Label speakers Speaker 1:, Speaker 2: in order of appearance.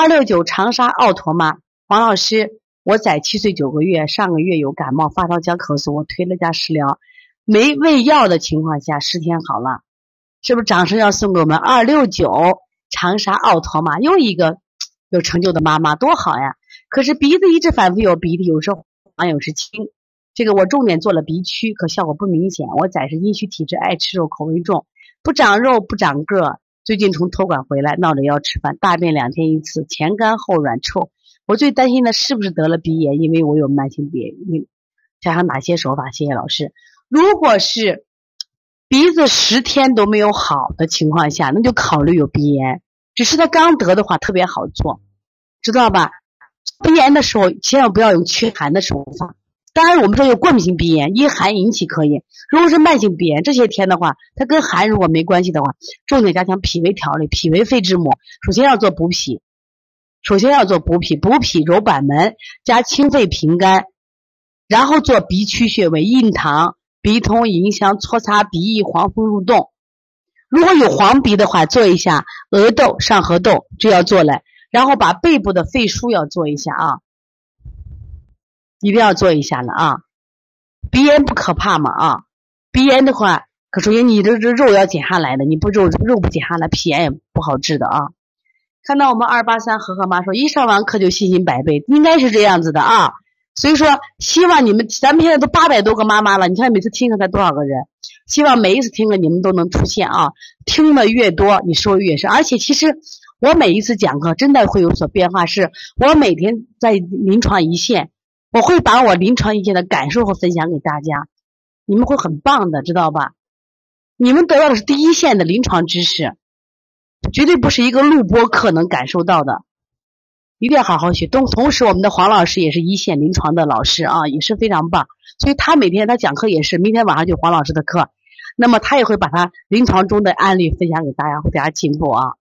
Speaker 1: 二六九长沙奥拓妈，黄老师，我崽七岁九个月，上个月有感冒、发烧加咳嗽，我推了加食疗，没喂药的情况下十天好了，是不是掌声要送给我们二六九长沙奥拓妈，又一个有成就的妈妈，多好呀！可是鼻子一直反复有鼻涕，有时候黄有时清，这个我重点做了鼻区，可效果不明显。我崽是阴虚体质，爱吃肉，口味重，不长肉不长个。最近从托管回来，闹着要吃饭，大便两天一次，前干后软臭。我最担心的是不是得了鼻炎，因为我有慢性鼻炎。加上哪些手法？谢谢老师。如果是鼻子十天都没有好的情况下，那就考虑有鼻炎。只是他刚得的话，特别好做，知道吧？鼻炎的时候，千万不要用驱寒的手法。当然，我们说有过敏性鼻炎，因寒引起可以。如果是慢性鼻炎，这些天的话，它跟寒如果没关系的话，重点加强脾胃调理。脾为肺之母，首先要做补脾，首先要做补脾，补脾揉板门，加清肺平肝，然后做鼻区穴位，印堂、鼻通、迎香、搓擦鼻翼、黄风入洞。如果有黄鼻的话，做一下额窦、上颌窦，这要做来，然后把背部的肺腧要做一下啊。一定要做一下了啊！鼻炎不可怕嘛啊！鼻炎的话，可首先你这这肉要减下来的，你不肉肉不减下来，皮炎也不好治的啊！看到我们二八三和和妈说，一上完课就信心百倍，应该是这样子的啊！所以说，希望你们，咱们现在都八百多个妈妈了，你看每次听课才多少个人？希望每一次听课你们都能出现啊！听的越多，你收益越深。而且其实我每一次讲课真的会有所变化，是我每天在临床一线。我会把我临床一些的感受和分享给大家，你们会很棒的，知道吧？你们得到的是第一线的临床知识，绝对不是一个录播课能感受到的，一定要好好学。同同时，我们的黄老师也是一线临床的老师啊，也是非常棒。所以他每天他讲课也是，明天晚上就黄老师的课，那么他也会把他临床中的案例分享给大家，会大家进步啊。